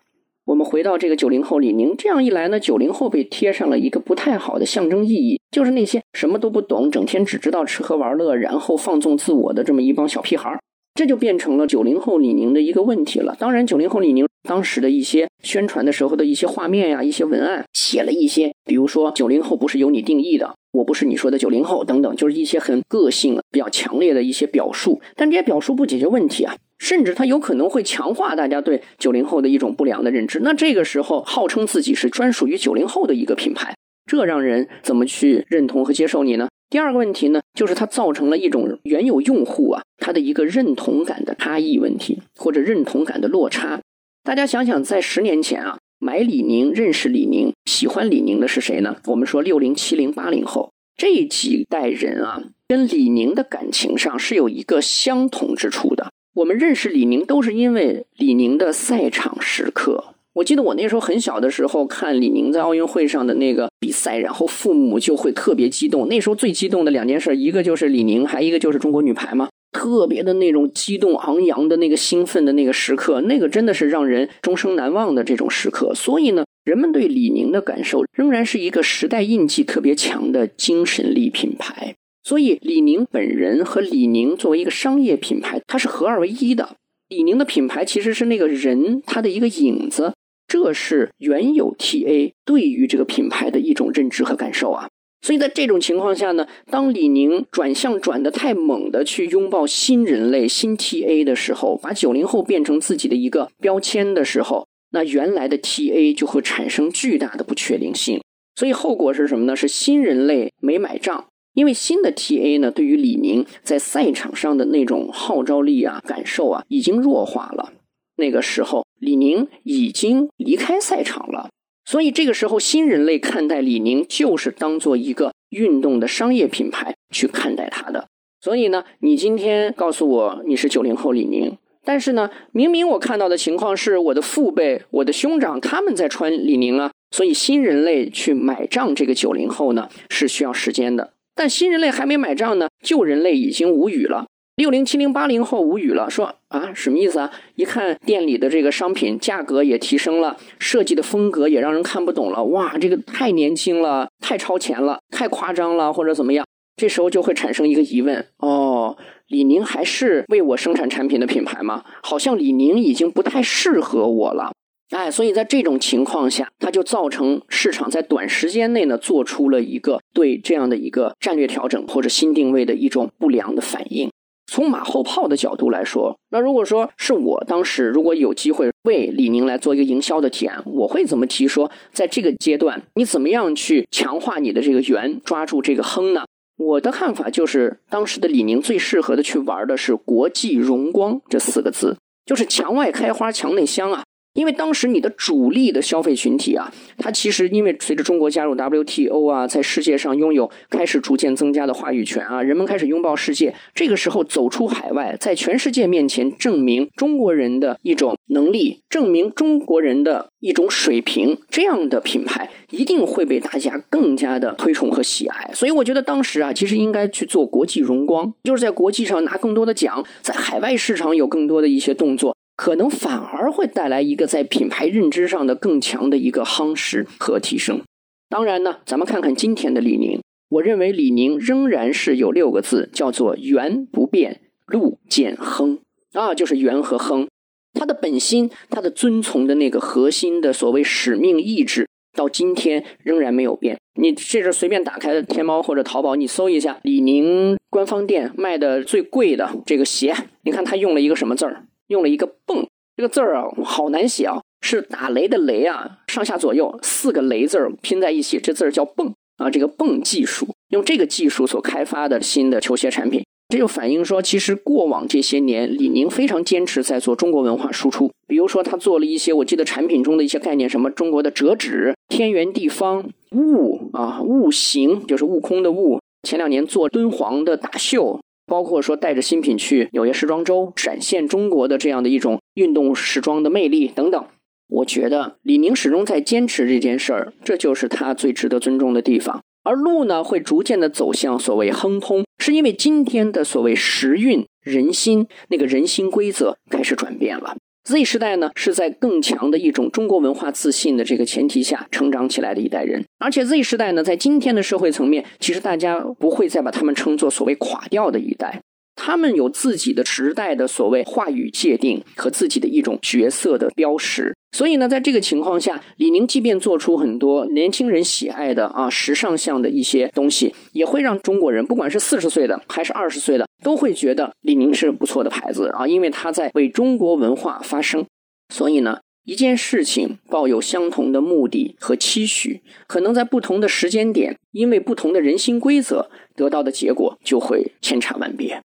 我们回到这个九零后李宁，这样一来呢，九零后被贴上了一个不太好的象征意义，就是那些什么都不懂，整天只知道吃喝玩乐，然后放纵自我的这么一帮小屁孩儿。这就变成了九零后李宁的一个问题了。当然，九零后李宁当时的一些宣传的时候的一些画面呀、一些文案，写了一些，比如说“九零后不是由你定义的，我不是你说的九零后”等等，就是一些很个性、比较强烈的一些表述。但这些表述不解决问题啊。甚至它有可能会强化大家对九零后的一种不良的认知。那这个时候，号称自己是专属于九零后的一个品牌，这让人怎么去认同和接受你呢？第二个问题呢，就是它造成了一种原有用户啊，他的一个认同感的差异问题，或者认同感的落差。大家想想，在十年前啊，买李宁、认识李宁、喜欢李宁的是谁呢？我们说六零、七零、八零后这几代人啊，跟李宁的感情上是有一个相同之处的。我们认识李宁都是因为李宁的赛场时刻。我记得我那时候很小的时候看李宁在奥运会上的那个比赛，然后父母就会特别激动。那时候最激动的两件事，一个就是李宁，还一个就是中国女排嘛。特别的那种激动昂扬的那个兴奋的那个时刻，那个真的是让人终生难忘的这种时刻。所以呢，人们对李宁的感受仍然是一个时代印记特别强的精神力品牌。所以，李宁本人和李宁作为一个商业品牌，它是合二为一的。李宁的品牌其实是那个人他的一个影子。这是原有 TA 对于这个品牌的一种认知和感受啊，所以在这种情况下呢，当李宁转向转的太猛的去拥抱新人类、新 TA 的时候，把九零后变成自己的一个标签的时候，那原来的 TA 就会产生巨大的不确定性。所以后果是什么呢？是新人类没买账，因为新的 TA 呢，对于李宁在赛场上的那种号召力啊、感受啊，已经弱化了。那个时候，李宁已经离开赛场了，所以这个时候，新人类看待李宁就是当做一个运动的商业品牌去看待他的。所以呢，你今天告诉我你是九零后李宁，但是呢，明明我看到的情况是我的父辈、我的兄长他们在穿李宁啊，所以新人类去买账这个九零后呢是需要时间的，但新人类还没买账呢，旧人类已经无语了。六零七零八零后无语了，说啊，什么意思啊？一看店里的这个商品价格也提升了，设计的风格也让人看不懂了。哇，这个太年轻了，太超前了，太夸张了，或者怎么样？这时候就会产生一个疑问：哦，李宁还是为我生产产品的品牌吗？好像李宁已经不太适合我了。哎，所以在这种情况下，它就造成市场在短时间内呢做出了一个对这样的一个战略调整或者新定位的一种不良的反应。从马后炮的角度来说，那如果说是我当时如果有机会为李宁来做一个营销的提案，我会怎么提？说在这个阶段，你怎么样去强化你的这个圆，抓住这个亨呢？我的看法就是，当时的李宁最适合的去玩的是国际荣光这四个字，就是墙外开花墙内香啊。因为当时你的主力的消费群体啊，它其实因为随着中国加入 WTO 啊，在世界上拥有开始逐渐增加的话语权啊，人们开始拥抱世界。这个时候走出海外，在全世界面前证明中国人的一种能力，证明中国人的一种水平，这样的品牌一定会被大家更加的推崇和喜爱。所以我觉得当时啊，其实应该去做国际荣光，就是在国际上拿更多的奖，在海外市场有更多的一些动作。可能反而会带来一个在品牌认知上的更强的一个夯实和提升。当然呢，咱们看看今天的李宁，我认为李宁仍然是有六个字，叫做源不变，路见亨啊，就是源和亨。它的本心，它的遵从的那个核心的所谓使命意志，到今天仍然没有变。你这是随便打开天猫或者淘宝，你搜一下李宁官方店卖的最贵的这个鞋，你看它用了一个什么字儿？用了一个“泵”这个字儿啊，好难写啊，是打雷的“雷”啊，上下左右四个“雷”字儿拼在一起，这字儿叫“泵”啊。这个“泵”技术，用这个技术所开发的新的球鞋产品，这就反映说，其实过往这些年，李宁非常坚持在做中国文化输出。比如说，他做了一些，我记得产品中的一些概念，什么中国的折纸、天圆地方、悟啊、悟形，就是悟空的悟。前两年做敦煌的大秀。包括说带着新品去纽约时装周展现中国的这样的一种运动时装的魅力等等，我觉得李宁始终在坚持这件事儿，这就是他最值得尊重的地方。而路呢，会逐渐的走向所谓亨通，是因为今天的所谓时运人心那个人心规则开始转变了。Z 时代呢，是在更强的一种中国文化自信的这个前提下成长起来的一代人，而且 Z 时代呢，在今天的社会层面，其实大家不会再把他们称作所谓垮掉的一代。他们有自己的时代的所谓话语界定和自己的一种角色的标识，所以呢，在这个情况下，李宁即便做出很多年轻人喜爱的啊时尚向的一些东西，也会让中国人，不管是四十岁的还是二十岁的，都会觉得李宁是不错的牌子啊，因为他在为中国文化发声。所以呢，一件事情抱有相同的目的和期许，可能在不同的时间点，因为不同的人心规则，得到的结果就会千差万别。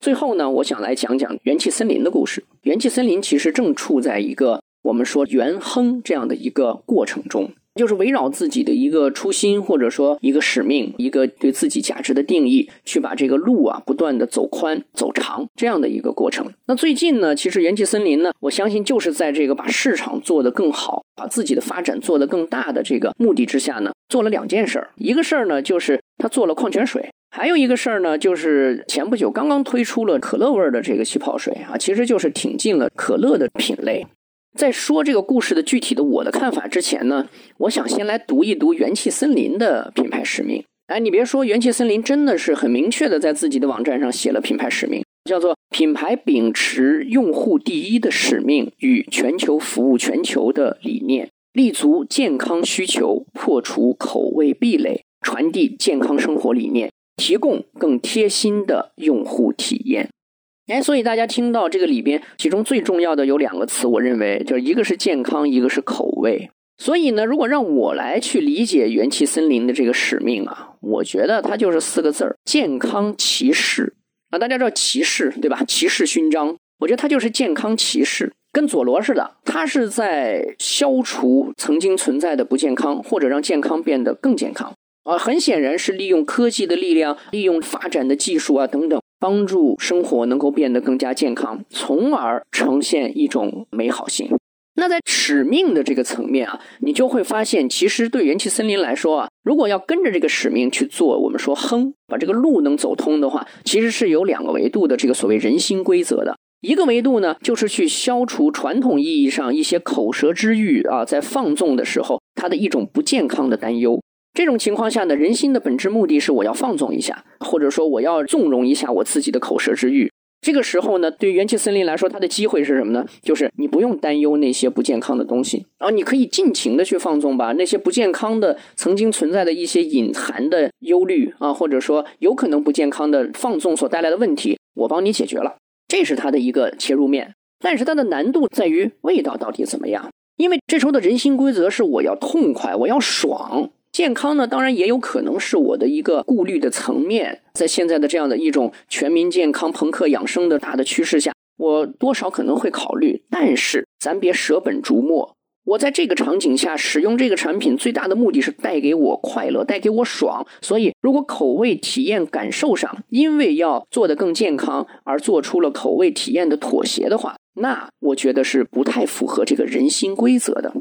最后呢，我想来讲讲元气森林的故事。元气森林其实正处在一个我们说元亨这样的一个过程中。就是围绕自己的一个初心，或者说一个使命，一个对自己价值的定义，去把这个路啊不断的走宽走长这样的一个过程。那最近呢，其实元气森林呢，我相信就是在这个把市场做得更好，把自己的发展做得更大的这个目的之下呢，做了两件事儿。一个事儿呢，就是他做了矿泉水；还有一个事儿呢，就是前不久刚刚推出了可乐味的这个气泡水啊，其实就是挺进了可乐的品类。在说这个故事的具体的我的看法之前呢，我想先来读一读元气森林的品牌使命。哎，你别说，元气森林真的是很明确的在自己的网站上写了品牌使命，叫做“品牌秉持用户第一的使命与全球服务全球的理念，立足健康需求，破除口味壁垒，传递健康生活理念，提供更贴心的用户体验。”哎，所以大家听到这个里边，其中最重要的有两个词，我认为就是一个是健康，一个是口味。所以呢，如果让我来去理解元气森林的这个使命啊，我觉得它就是四个字儿：健康骑士啊。大家知道骑士对吧？骑士勋章，我觉得它就是健康骑士，跟佐罗似的，它是在消除曾经存在的不健康，或者让健康变得更健康啊。很显然是利用科技的力量，利用发展的技术啊等等。帮助生活能够变得更加健康，从而呈现一种美好性。那在使命的这个层面啊，你就会发现，其实对元气森林来说啊，如果要跟着这个使命去做，我们说哼，把这个路能走通的话，其实是有两个维度的这个所谓人心规则的。一个维度呢，就是去消除传统意义上一些口舌之欲啊，在放纵的时候，它的一种不健康的担忧。这种情况下呢，人心的本质目的是我要放纵一下，或者说我要纵容一下我自己的口舌之欲。这个时候呢，对元气森林来说，它的机会是什么呢？就是你不用担忧那些不健康的东西，然后你可以尽情的去放纵吧。那些不健康的、曾经存在的一些隐含的忧虑啊，或者说有可能不健康的放纵所带来的问题，我帮你解决了。这是它的一个切入面，但是它的难度在于味道到底怎么样？因为这时候的人心规则是我要痛快，我要爽。健康呢，当然也有可能是我的一个顾虑的层面。在现在的这样的一种全民健康、朋克养生的大的趋势下，我多少可能会考虑。但是咱别舍本逐末。我在这个场景下使用这个产品，最大的目的是带给我快乐，带给我爽。所以，如果口味、体验、感受上，因为要做得更健康而做出了口味体验的妥协的话，那我觉得是不太符合这个人心规则的。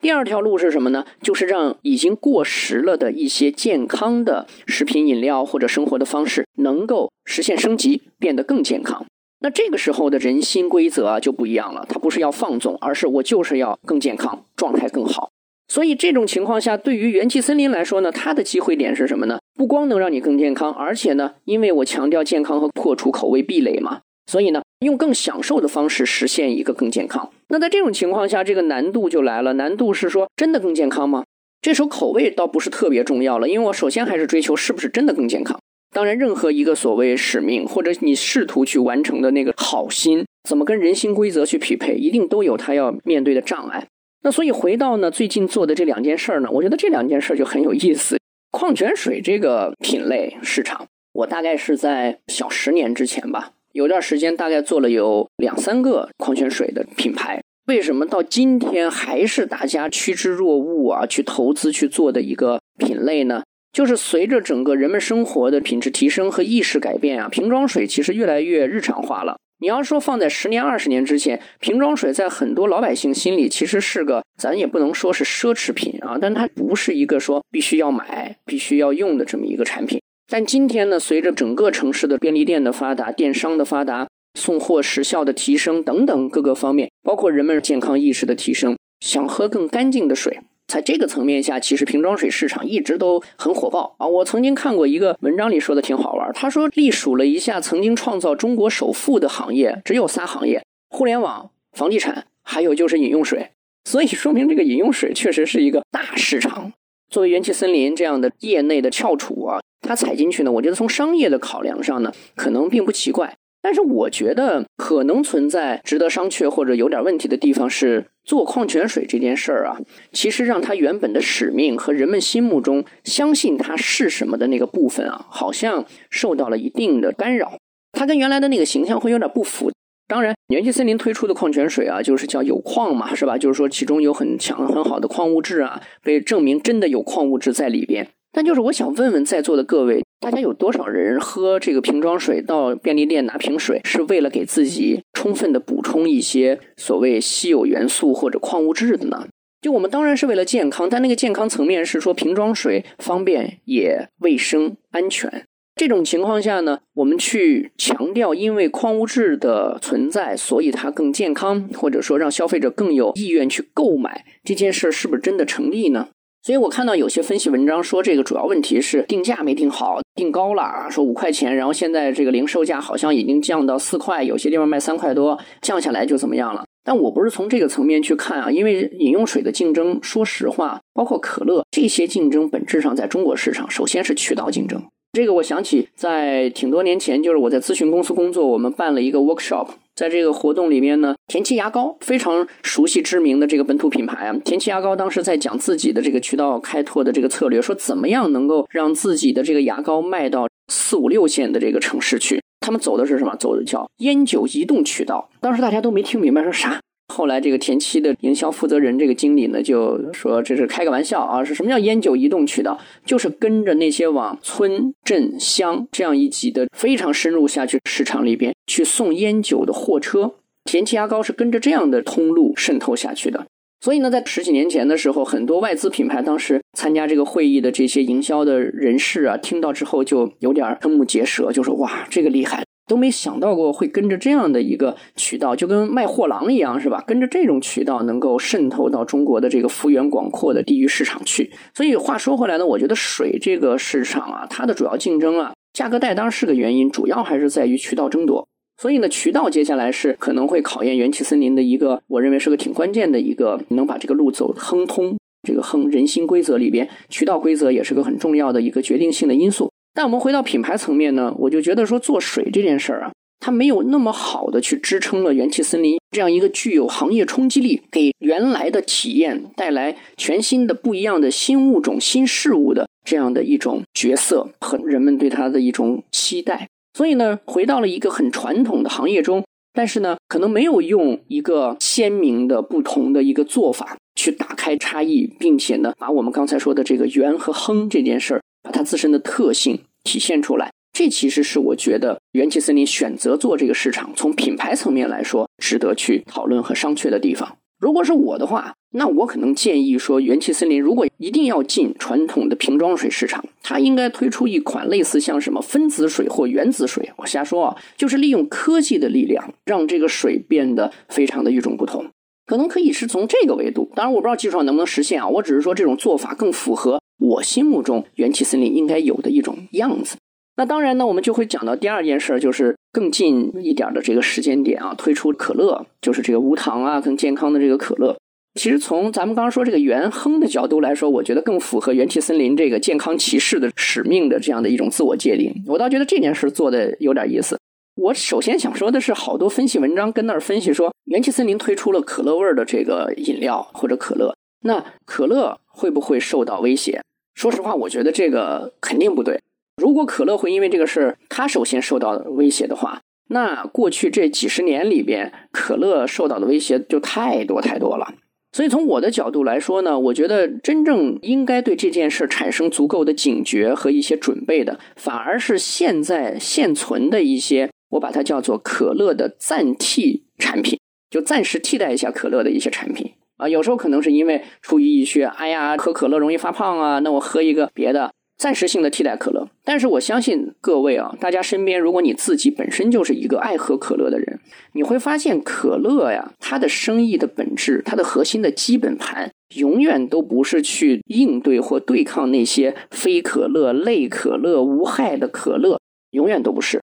第二条路是什么呢？就是让已经过时了的一些健康的食品饮料或者生活的方式能够实现升级，变得更健康。那这个时候的人心规则啊就不一样了，它不是要放纵，而是我就是要更健康，状态更好。所以这种情况下，对于元气森林来说呢，它的机会点是什么呢？不光能让你更健康，而且呢，因为我强调健康和破除口味壁垒嘛。所以呢，用更享受的方式实现一个更健康。那在这种情况下，这个难度就来了。难度是说，真的更健康吗？这时候口味倒不是特别重要了，因为我首先还是追求是不是真的更健康。当然，任何一个所谓使命或者你试图去完成的那个好心，怎么跟人心规则去匹配，一定都有它要面对的障碍。那所以回到呢，最近做的这两件事儿呢，我觉得这两件事儿就很有意思。矿泉水这个品类市场，我大概是在小十年之前吧。有段时间，大概做了有两三个矿泉水的品牌。为什么到今天还是大家趋之若鹜啊？去投资去做的一个品类呢？就是随着整个人们生活的品质提升和意识改变啊，瓶装水其实越来越日常化了。你要说放在十年、二十年之前，瓶装水在很多老百姓心里其实是个，咱也不能说是奢侈品啊，但它不是一个说必须要买、必须要用的这么一个产品。但今天呢，随着整个城市的便利店的发达、电商的发达、送货时效的提升等等各个方面，包括人们健康意识的提升，想喝更干净的水，在这个层面下，其实瓶装水市场一直都很火爆啊。我曾经看过一个文章里说的挺好玩，他说隶数了一下曾经创造中国首富的行业，只有仨行业：互联网、房地产，还有就是饮用水。所以说明这个饮用水确实是一个大市场。作为元气森林这样的业内的翘楚啊。它踩进去呢，我觉得从商业的考量上呢，可能并不奇怪。但是我觉得可能存在值得商榷或者有点问题的地方是，做矿泉水这件事儿啊，其实让它原本的使命和人们心目中相信它是什么的那个部分啊，好像受到了一定的干扰，它跟原来的那个形象会有点不符。当然，元气森林推出的矿泉水啊，就是叫有矿嘛，是吧？就是说其中有很强很好的矿物质啊，被证明真的有矿物质在里边。但就是我想问问在座的各位，大家有多少人喝这个瓶装水到便利店拿瓶水，是为了给自己充分的补充一些所谓稀有元素或者矿物质的呢？就我们当然是为了健康，但那个健康层面是说瓶装水方便也卫生安全。这种情况下呢，我们去强调因为矿物质的存在，所以它更健康，或者说让消费者更有意愿去购买这件事，是不是真的成立呢？所以我看到有些分析文章说，这个主要问题是定价没定好，定高了啊，说五块钱，然后现在这个零售价好像已经降到四块，有些地方卖三块多，降下来就怎么样了？但我不是从这个层面去看啊，因为饮用水的竞争，说实话，包括可乐这些竞争，本质上在中国市场，首先是渠道竞争。这个我想起，在挺多年前，就是我在咨询公司工作，我们办了一个 workshop，在这个活动里面呢，田七牙膏非常熟悉知名的这个本土品牌啊，田七牙膏当时在讲自己的这个渠道开拓的这个策略，说怎么样能够让自己的这个牙膏卖到四五六线的这个城市去，他们走的是什么？走的叫烟酒移动渠道。当时大家都没听明白，说啥？后来，这个田七的营销负责人，这个经理呢，就说这是开个玩笑啊，是什么叫烟酒移动渠道？就是跟着那些往村镇乡这样一级的非常深入下去市场里边去送烟酒的货车，田七牙膏是跟着这样的通路渗透下去的。所以呢，在十几年前的时候，很多外资品牌当时参加这个会议的这些营销的人士啊，听到之后就有点瞠目结舌，就说哇，这个厉害。都没想到过会跟着这样的一个渠道，就跟卖货郎一样，是吧？跟着这种渠道能够渗透到中国的这个幅员广阔的地域市场去。所以话说回来呢，我觉得水这个市场啊，它的主要竞争啊，价格带当然是个原因，主要还是在于渠道争夺。所以呢，渠道接下来是可能会考验元气森林的一个，我认为是个挺关键的一个，能把这个路走亨通。这个亨人心规则里边，渠道规则也是个很重要的一个决定性的因素。但我们回到品牌层面呢，我就觉得说做水这件事儿啊，它没有那么好的去支撑了元气森林这样一个具有行业冲击力、给原来的体验带来全新的不一样的新物种、新事物的这样的一种角色和人们对它的一种期待。所以呢，回到了一个很传统的行业中，但是呢，可能没有用一个鲜明的不同的一个做法去打开差异，并且呢，把我们刚才说的这个圆和亨这件事儿，把它自身的特性。体现出来，这其实是我觉得元气森林选择做这个市场，从品牌层面来说，值得去讨论和商榷的地方。如果是我的话，那我可能建议说，元气森林如果一定要进传统的瓶装水市场，它应该推出一款类似像什么分子水或原子水。我瞎说啊，就是利用科技的力量，让这个水变得非常的与众不同。可能可以是从这个维度，当然我不知道技术上能不能实现啊。我只是说这种做法更符合。我心目中元气森林应该有的一种样子。那当然呢，我们就会讲到第二件事，就是更近一点的这个时间点啊，推出可乐，就是这个无糖啊、更健康的这个可乐。其实从咱们刚刚说这个元亨的角度来说，我觉得更符合元气森林这个健康骑士的使命的这样的一种自我界定。我倒觉得这件事做的有点意思。我首先想说的是，好多分析文章跟那儿分析说，元气森林推出了可乐味儿的这个饮料或者可乐，那可乐会不会受到威胁？说实话，我觉得这个肯定不对。如果可乐会因为这个事儿，它首先受到威胁的话，那过去这几十年里边，可乐受到的威胁就太多太多了。所以从我的角度来说呢，我觉得真正应该对这件事产生足够的警觉和一些准备的，反而是现在现存的一些，我把它叫做可乐的暂替产品，就暂时替代一下可乐的一些产品。啊，有时候可能是因为出于一些，哎呀，喝可乐容易发胖啊，那我喝一个别的暂时性的替代可乐。但是我相信各位啊，大家身边如果你自己本身就是一个爱喝可乐的人，你会发现可乐呀，它的生意的本质，它的核心的基本盘，永远都不是去应对或对抗那些非可乐、类可乐、无害的可乐，永远都不是。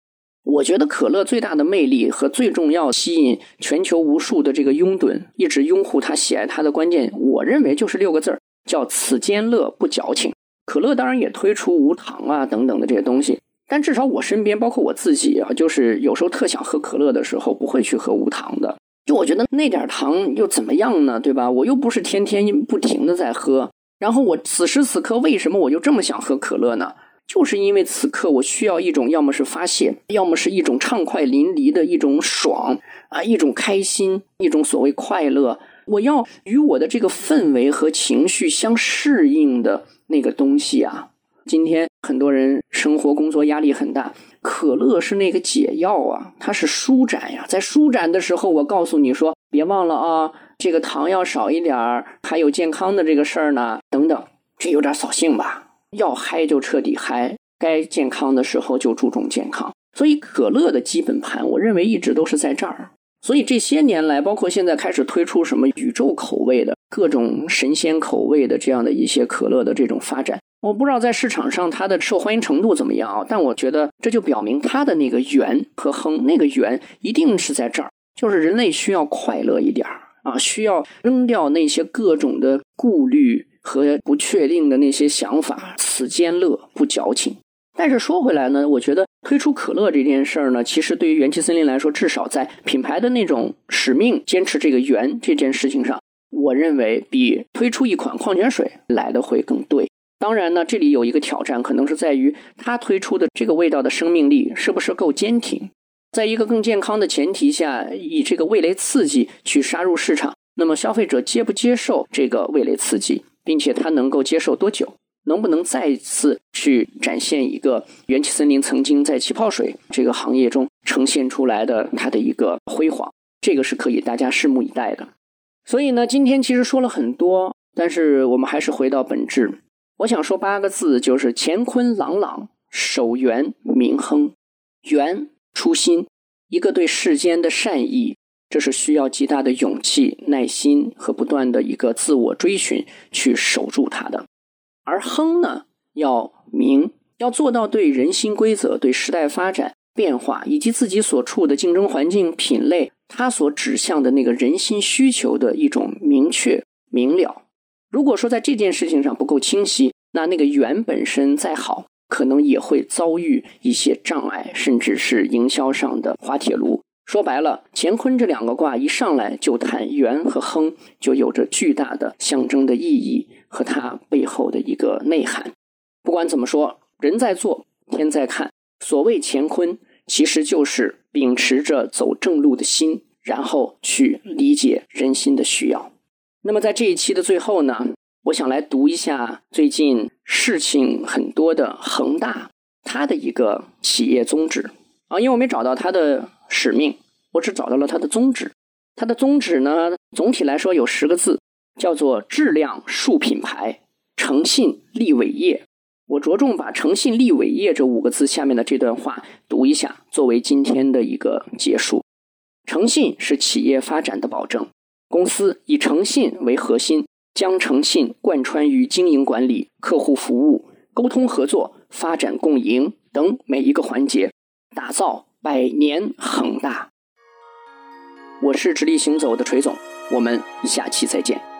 我觉得可乐最大的魅力和最重要吸引全球无数的这个拥趸一直拥护他、喜爱他的关键，我认为就是六个字儿，叫“此间乐不矫情”。可乐当然也推出无糖啊等等的这些东西，但至少我身边，包括我自己啊，就是有时候特想喝可乐的时候，不会去喝无糖的。就我觉得那点糖又怎么样呢？对吧？我又不是天天不停的在喝。然后我此时此刻为什么我就这么想喝可乐呢？就是因为此刻我需要一种，要么是发泄，要么是一种畅快淋漓的一种爽啊，一种开心，一种所谓快乐。我要与我的这个氛围和情绪相适应的那个东西啊。今天很多人生活工作压力很大，可乐是那个解药啊，它是舒展呀。在舒展的时候，我告诉你说，别忘了啊，这个糖要少一点儿，还有健康的这个事儿呢，等等。这有点扫兴吧？要嗨就彻底嗨，该健康的时候就注重健康。所以可乐的基本盘，我认为一直都是在这儿。所以这些年来，包括现在开始推出什么宇宙口味的各种神仙口味的这样的一些可乐的这种发展，我不知道在市场上它的受欢迎程度怎么样啊？但我觉得这就表明它的那个圆和亨，那个圆一定是在这儿，就是人类需要快乐一点儿啊，需要扔掉那些各种的顾虑和不确定的那些想法，此间乐不矫情。但是说回来呢，我觉得推出可乐这件事儿呢，其实对于元气森林来说，至少在品牌的那种使命、坚持这个圆这件事情上，我认为比推出一款矿泉水来的会更对。当然呢，这里有一个挑战，可能是在于它推出的这个味道的生命力是不是够坚挺。在一个更健康的前提下，以这个味蕾刺激去杀入市场，那么消费者接不接受这个味蕾刺激，并且他能够接受多久？能不能再次去展现一个元气森林曾经在气泡水这个行业中呈现出来的它的一个辉煌？这个是可以大家拭目以待的。所以呢，今天其实说了很多，但是我们还是回到本质。我想说八个字，就是乾坤朗朗，守元明亨。元初心，一个对世间的善意，这是需要极大的勇气、耐心和不断的一个自我追寻去守住它的。而亨呢，要明，要做到对人心规则、对时代发展变化以及自己所处的竞争环境品类，它所指向的那个人心需求的一种明确明了。如果说在这件事情上不够清晰，那那个圆本身再好，可能也会遭遇一些障碍，甚至是营销上的滑铁卢。说白了，乾坤这两个卦一上来就谈元和亨，就有着巨大的象征的意义和它背后的一个内涵。不管怎么说，人在做，天在看。所谓乾坤，其实就是秉持着走正路的心，然后去理解人心的需要。那么在这一期的最后呢，我想来读一下最近事情很多的恒大，它的一个企业宗旨啊，因为我没找到它的。使命，我只找到了它的宗旨。它的宗旨呢，总体来说有十个字，叫做“质量树品牌，诚信立伟业”。我着重把“诚信立伟业”这五个字下面的这段话读一下，作为今天的一个结束。诚信是企业发展的保证，公司以诚信为核心，将诚信贯穿于经营管理、客户服务、沟通合作、发展共赢等每一个环节，打造。百年恒大，我是直立行走的锤总，我们下期再见。